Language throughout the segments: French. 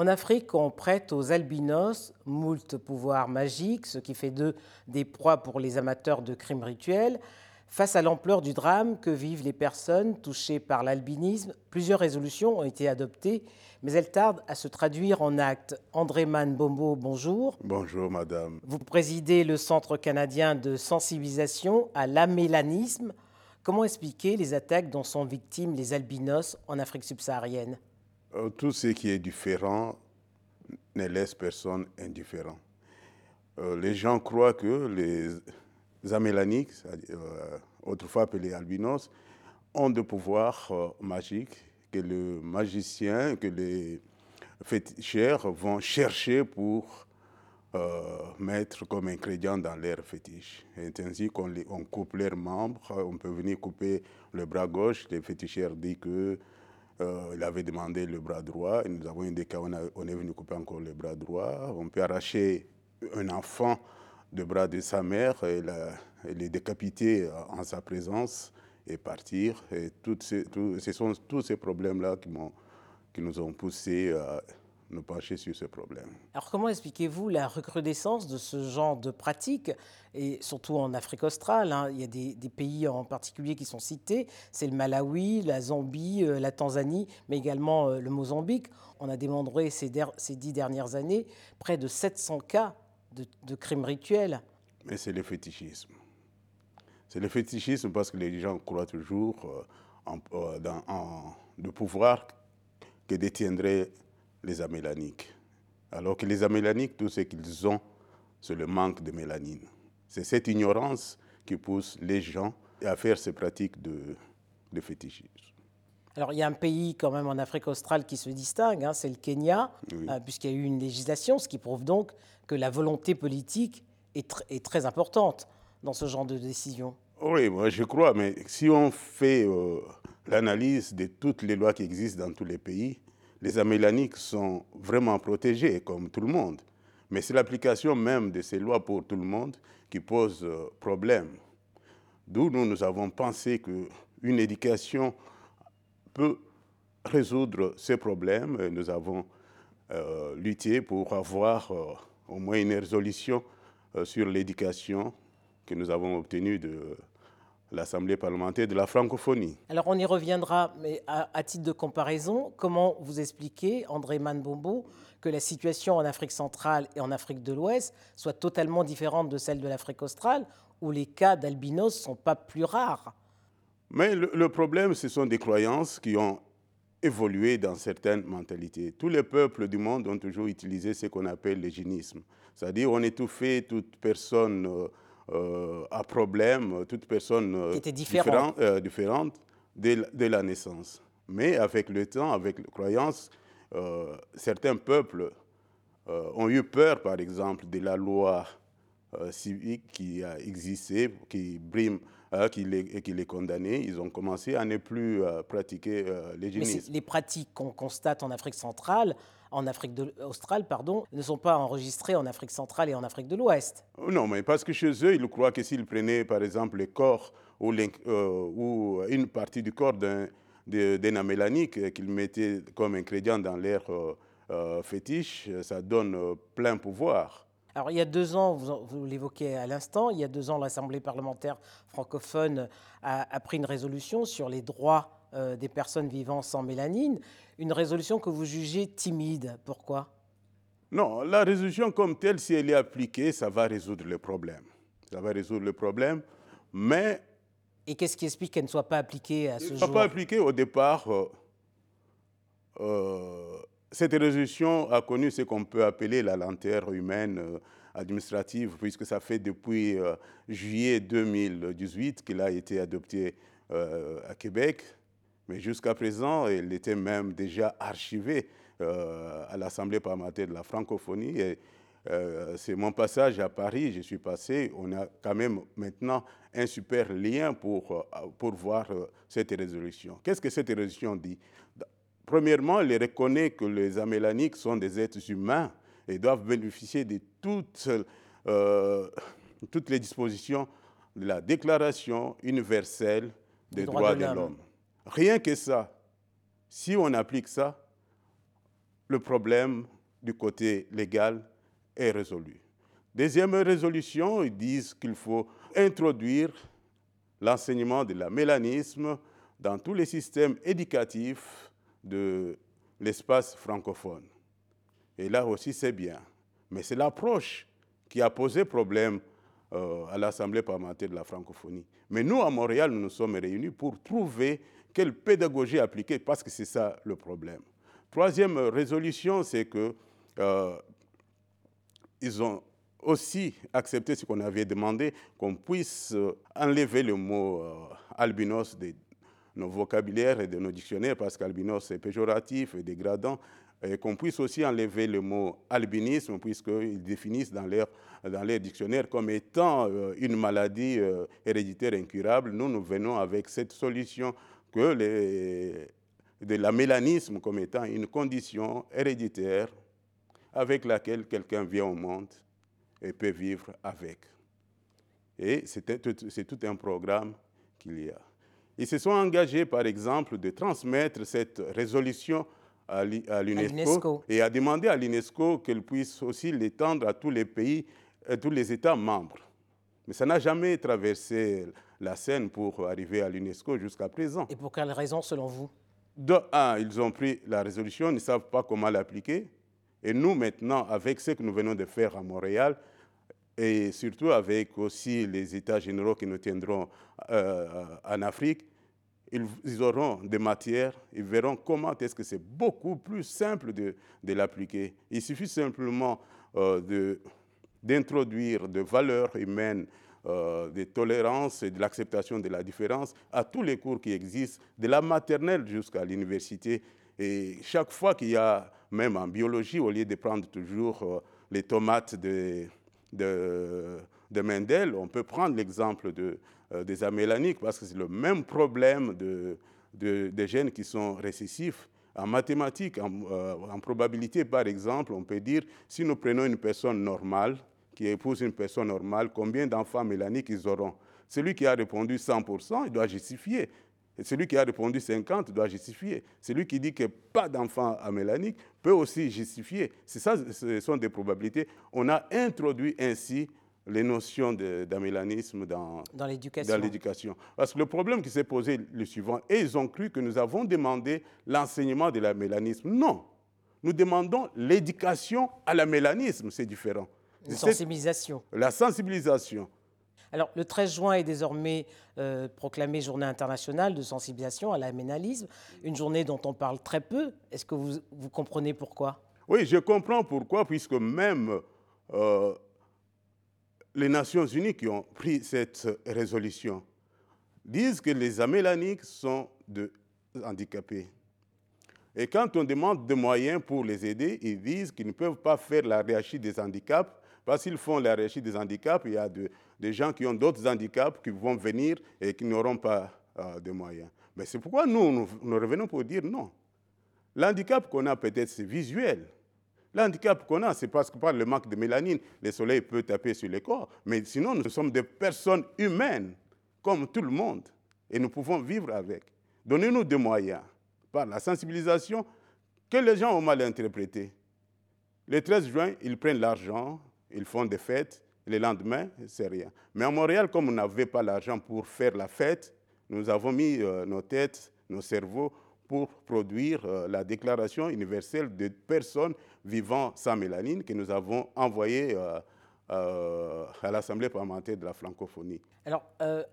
En Afrique, on prête aux albinos moult pouvoirs magiques, ce qui fait d'eux des proies pour les amateurs de crimes rituels. Face à l'ampleur du drame que vivent les personnes touchées par l'albinisme, plusieurs résolutions ont été adoptées, mais elles tardent à se traduire en actes. André Man Bombo, bonjour. Bonjour, madame. Vous présidez le Centre canadien de sensibilisation à l'amélanisme. Comment expliquer les attaques dont sont victimes les albinos en Afrique subsaharienne? Tout ce qui est différent ne laisse personne indifférent. Euh, les gens croient que les amélaniques, euh, autrefois appelés albinos, ont des pouvoirs euh, magiques que le magicien, que les féticheurs vont chercher pour euh, mettre comme ingrédient dans leur fétiche. Et ainsi qu'on on coupe leurs membres, on peut venir couper le bras gauche, les féticheurs disent que il avait demandé le bras droit, et nous avons indiqué qu'on on est venu couper encore le bras droit. On peut arracher un enfant de bras de sa mère et, les décapiter en sa présence et partir. Et toutes ces, ce sont tous ces problèmes-là qui, qui nous ont poussés à nous pencher sur ce problème. Alors comment expliquez-vous la recrudescence de ce genre de pratiques, et surtout en Afrique australe hein? Il y a des, pays en particulier qui sont cités, c'est le Malawi, la Zambie, euh, la Tanzanie, mais également euh, le Mozambique. On a démontré ces, ces dix dernières années près de 700 cas de, crimes rituels. Mais c'est le fétichisme. C'est le fétichisme parce que les gens croient toujours euh, euh, dans en, le pouvoir que détiendraient les amélaniques. Alors que les amélaniques, tout ce qu'ils ont, c'est le manque de mélanine. C'est cette ignorance qui pousse les gens à faire ces pratiques de, de fétichisme. Alors il y a un pays quand même en Afrique australe qui se distingue, hein, c'est le Kenya, euh, puisqu'il y a eu une législation, ce qui prouve donc que la volonté politique est, très importante dans ce genre de décision. Oui, moi je crois, mais si on fait euh, l'analyse de toutes les lois qui existent dans tous les pays, les amélaniques sont vraiment protégés comme tout le monde. Mais c'est l'application même de ces lois pour tout le monde qui pose euh, problème. D'où nous, avons pensé qu'une éducation peut résoudre ces problèmes. Nous avons euh, lutté pour avoir euh, au moins une résolution sur l'éducation que nous avons obtenue de l'Assemblée parlementaire de la francophonie. Alors on y reviendra, mais à, titre de comparaison, comment vous expliquez, André Manbombo, que la situation en Afrique centrale et en Afrique de l'Ouest soit totalement différente de celle de l'Afrique australe, où les cas d'albinos ne sont pas plus rares? Mais le, problème, ce sont des croyances qui ont évolué dans certaines mentalités. Tous les peuples du monde ont toujours utilisé ce qu'on appelle l'égénisme. C'est-à-dire on étouffait toute personne euh, euh, à problème, toute personne euh, différente, différente dès, la naissance. Mais avec le temps, avec les croyances, certains peuples ont eu peur, par exemple, de la loi civique qui a existé, qui brime euh, qui, les, qui les condamnaient, ils ont commencé à ne plus euh, pratiquer euh, l'égénisme. les pratiques qu'on constate en Afrique centrale, en Afrique australe, pardon, ne sont pas enregistrées en Afrique centrale et en Afrique de l'Ouest. Non, mais parce que chez eux, ils croient que s'ils prenaient, par exemple, le corps ou, ou une partie du corps d'un amélanique qu'ils mettaient comme ingrédient dans leur fétiche, ça donne plein pouvoir. Alors, il y a deux ans, vous, l'évoquez à l'instant, il y a deux ans, l'Assemblée parlementaire francophone a, pris une résolution sur les droits euh, des personnes vivant sans mélanine, une résolution que vous jugez timide. Pourquoi? Non, la résolution comme telle, si elle est appliquée, ça va résoudre le problème. Ça va résoudre le problème, mais... Et qu'est-ce qui explique qu'elle ne soit pas appliquée à ce jour Elle ne soit pas appliquée au départ. Euh, euh, cette résolution a connu ce qu'on peut appeler la lenteur humaine administrative, puisque ça fait depuis euh, juillet 2018 qu'il a été adopté euh, à Québec. Mais jusqu'à présent, elle était même déjà archivée à l'Assemblée parlementaire de la francophonie. Et c'est mon passage à Paris, je suis passé. On a quand même maintenant un super lien pour, pour voir cette résolution. Qu'est-ce que cette résolution dit? Premièrement, il reconnaît que les amélaniques sont des êtres humains et doivent bénéficier de toutes, euh, toutes les dispositions de la Déclaration universelle des droits, de l'homme. Rien que ça. Si on applique ça, le problème du côté légal est résolu. Deuxième résolution, ils disent qu'il faut introduire l'enseignement de la mélanisme dans tous les systèmes éducatifs de l'espace francophone. Et là aussi, c'est bien. Mais c'est l'approche qui a posé problème euh, à l'Assemblée parlementaire de la francophonie. Mais nous, à Montréal, nous nous sommes réunis pour trouver quelle pédagogie appliquer, parce que c'est ça le problème. Troisième résolution, c'est que euh, ils ont aussi accepté ce qu'on avait demandé, qu'on puisse euh, enlever le mot albinos de nos vocabulaires et de nos dictionnaires, parce qu'albinos est péjoratif et dégradant, qu'on puisse aussi enlever le mot albinisme, puisqu'ils définissent dans leur, dans leur dictionnaire comme étant euh, une maladie euh, héréditaire incurable. Nous, nous venons avec cette solution que de la mélanisme comme étant une condition héréditaire avec laquelle quelqu'un vient au monde et peut vivre avec. Et c'est tout un programme qu'il y a. Ils se sont engagés, par exemple, de transmettre cette résolution à l'UNESCO et a demandé à l'UNESCO qu'elle puisse aussi l'étendre à tous les pays, à tous les États membres. Mais ça n'a jamais traversé la scène pour arriver à l'UNESCO jusqu'à présent. Et pour quelle raison, selon vous? De un, ils ont pris la résolution, ils ne savent pas comment l'appliquer. Et nous, maintenant, avec ce que nous venons de faire à Montréal, et surtout avec aussi les États généraux qui nous tiendront euh, en Afrique, ils, auront des matières, ils verront comment est-ce que c'est beaucoup plus simple de, l'appliquer. Il suffit simplement euh, d'introduire de, valeurs humaines, euh, de tolérance et de l'acceptation de la différence à tous les cours qui existent, de la maternelle jusqu'à l'université. Et chaque fois qu'il y a, même en biologie, au lieu de prendre toujours euh, les tomates de, de, de Mendel, on peut prendre l'exemple de, des amélaniques, parce que c'est le même problème de, des gènes qui sont récessifs. En mathématiques, euh, en, probabilité, par exemple, on peut dire, si nous prenons une personne normale, qui épouse une personne normale, combien d'enfants mélaniques ils auront? Celui qui a répondu 100%, il doit justifier. Celui qui a répondu 50 doit justifier. Celui qui dit que pas d'enfants amélaniques peut aussi justifier. C'est ça, ce sont des probabilités. On a introduit ainsi les notions d'amélanisme dans, dans l'éducation. Parce que le problème qui s'est posé le suivant, et ils ont cru que nous avons demandé l'enseignement de l'amélanisme. Non, nous demandons l'éducation à l'amélanisme, c'est différent. La sensibilisation. La sensibilisation. Alors, le 13 juin est désormais euh, proclamé journée internationale de sensibilisation à l'aménalisme, une journée dont on parle très peu. Est-ce que vous, vous, comprenez pourquoi? Oui, je comprends pourquoi, puisque même euh, les Nations Unies qui ont pris cette résolution disent que les amélaniques sont de handicapés. Et quand on demande des moyens pour les aider, ils disent qu'ils ne peuvent pas faire la réachie des handicaps, parce qu'ils font la réachie des handicaps, il y a des gens qui ont d'autres handicaps qui vont venir et qui n'auront pas euh, de moyens. Mais c'est pourquoi nous, nous revenons pour dire non. L'handicap qu'on a peut-être, c'est visuel. L'handicap qu'on a, c'est parce que par le manque de mélanine, le soleil peut taper sur le corps. Mais sinon, nous sommes des personnes humaines, comme tout le monde, et nous pouvons vivre avec. Donnez-nous des moyens, par la sensibilisation, que les gens ont mal interprété. Le 13 juin, ils prennent l'argent, ils font des fêtes, le lendemain, c'est rien. Mais à Montréal, comme on n'avait pas l'argent pour faire la fête, nous avons mis euh, nos têtes, nos cerveaux pour produire euh, la Déclaration universelle des personnes vivant sans mélanine que nous avons envoyée euh, euh, à l'Assemblée parlementaire de la francophonie. Alors,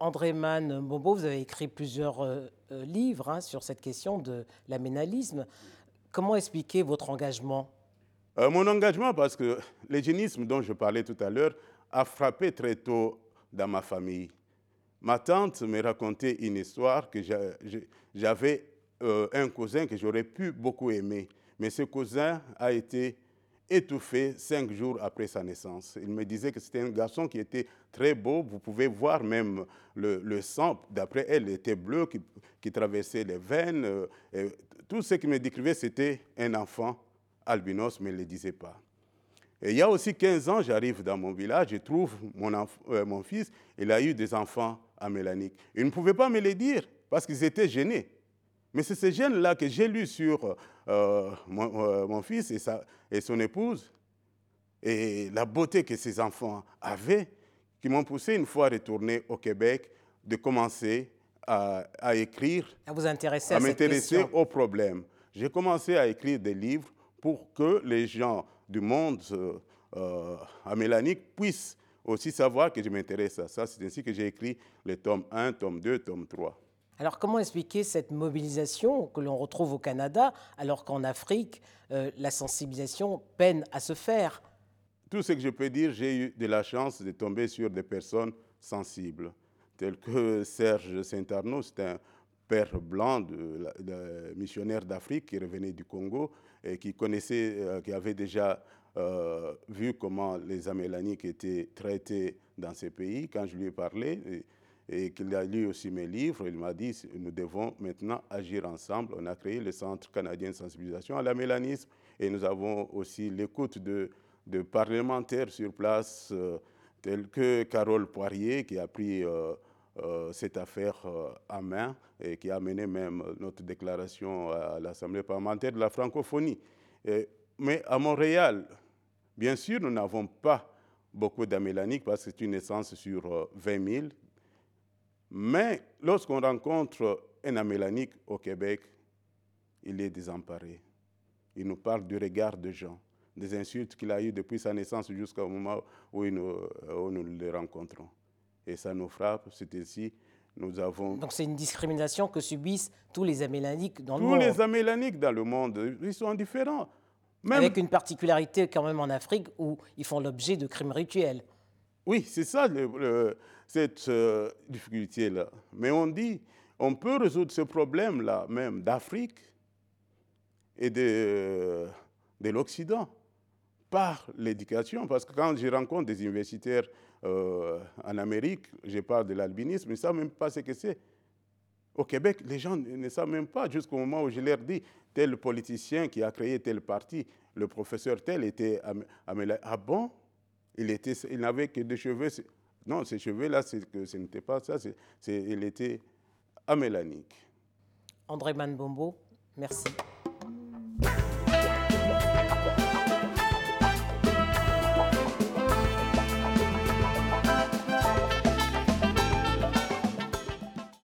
André Mann Bobo, vous avez écrit plusieurs livres hein, sur cette question de l'aménalisme. Comment expliquer votre engagement? Mon engagement, parce que l'eugénisme dont je parlais tout à l'heure a frappé très tôt dans ma famille. Ma tante me racontait une histoire que j'avais euh, un cousin que j'aurais pu beaucoup aimer. Mais ce cousin a été étouffé cinq jours après sa naissance. Il me disait que c'était un garçon qui était très beau. Vous pouvez voir même le, sang, d'après elle, était bleu, qui, traversait les veines. Euh, tout ce qu'il me décrivait, c'était un enfant albinos, mais il ne le disait pas. Et il y a aussi 15 ans, j'arrive dans mon village, je trouve mon, euh, fils, il a eu des enfants amélanniques. Il ne pouvait pas me le dire parce qu'ils étaient gênés. Mais c'est ces gènes-là que j'ai lus sur euh, mon, mon, fils et, sa, et son épouse, et la beauté que ces enfants avaient, qui m'ont poussé, une fois retourné au Québec, de commencer à, à écrire, à vous intéresser à, à m'intéresser question. aux problèmes. J'ai commencé à écrire des livres pour que les gens du monde euh, euh, amélanique puissent aussi savoir que je m'intéresse à ça. C'est ainsi que j'ai écrit les tomes 1, tome 2, tome 3. Alors comment expliquer cette mobilisation que l'on retrouve au Canada alors qu'en Afrique, euh, la sensibilisation peine à se faire? Tout ce que je peux dire, j'ai eu de la chance de tomber sur des personnes sensibles, telles que Serge Saint-Arnaud, c'est un père blanc, de, missionnaire d'Afrique qui revenait du Congo et qui connaissait, euh, qui avait déjà euh, vu comment les Amélaniques étaient traités dans ces pays. Quand je lui ai parlé et, qu'il a lu aussi mes livres, il m'a dit nous devons maintenant agir ensemble. On a créé le Centre canadien de sensibilisation à l'amélanisme et nous avons aussi l'écoute de, parlementaires sur place euh, tels que Carole Poirier qui a pris euh, euh, cette affaire euh, à main et qui a mené même notre déclaration à l'Assemblée parlementaire de la francophonie. Mais à Montréal, bien sûr, nous n'avons pas beaucoup d'amélaniques parce que c'est une naissance sur euh, 20 000. Mais lorsqu'on rencontre un amélanique au Québec, il est désemparé. Il nous parle du regard des gens, des insultes qu'il a eues depuis sa naissance jusqu'au moment où nous, où nous le rencontrons. Et ça nous frappe. C'est ainsi nous avons Donc c'est une discrimination que subissent tous les Amélaniques dans le tous monde. les amélaniques dans le monde. Ils sont différents. Même Avec une particularité quand même en Afrique où ils font l'objet de crimes rituels. Oui, c'est ça cette euh, difficulté-là. Mais on dit, on peut résoudre ce problème-là même d'Afrique et de, de l'Occident par l'éducation. Parce que quand je rencontre des universitaires euh, en Amérique, je parle de l'albinisme, ils ne savent même pas ce que c'est. Au Québec, les gens ne savent même pas jusqu'au moment où je leur dis tel politicien qui a créé tel parti, le professeur tel était améla- Ah bon? Il, était, il n'avait que des cheveux. Non, ces cheveux-là, ce n'était pas ça. il était amélanique. André Manbombo, merci.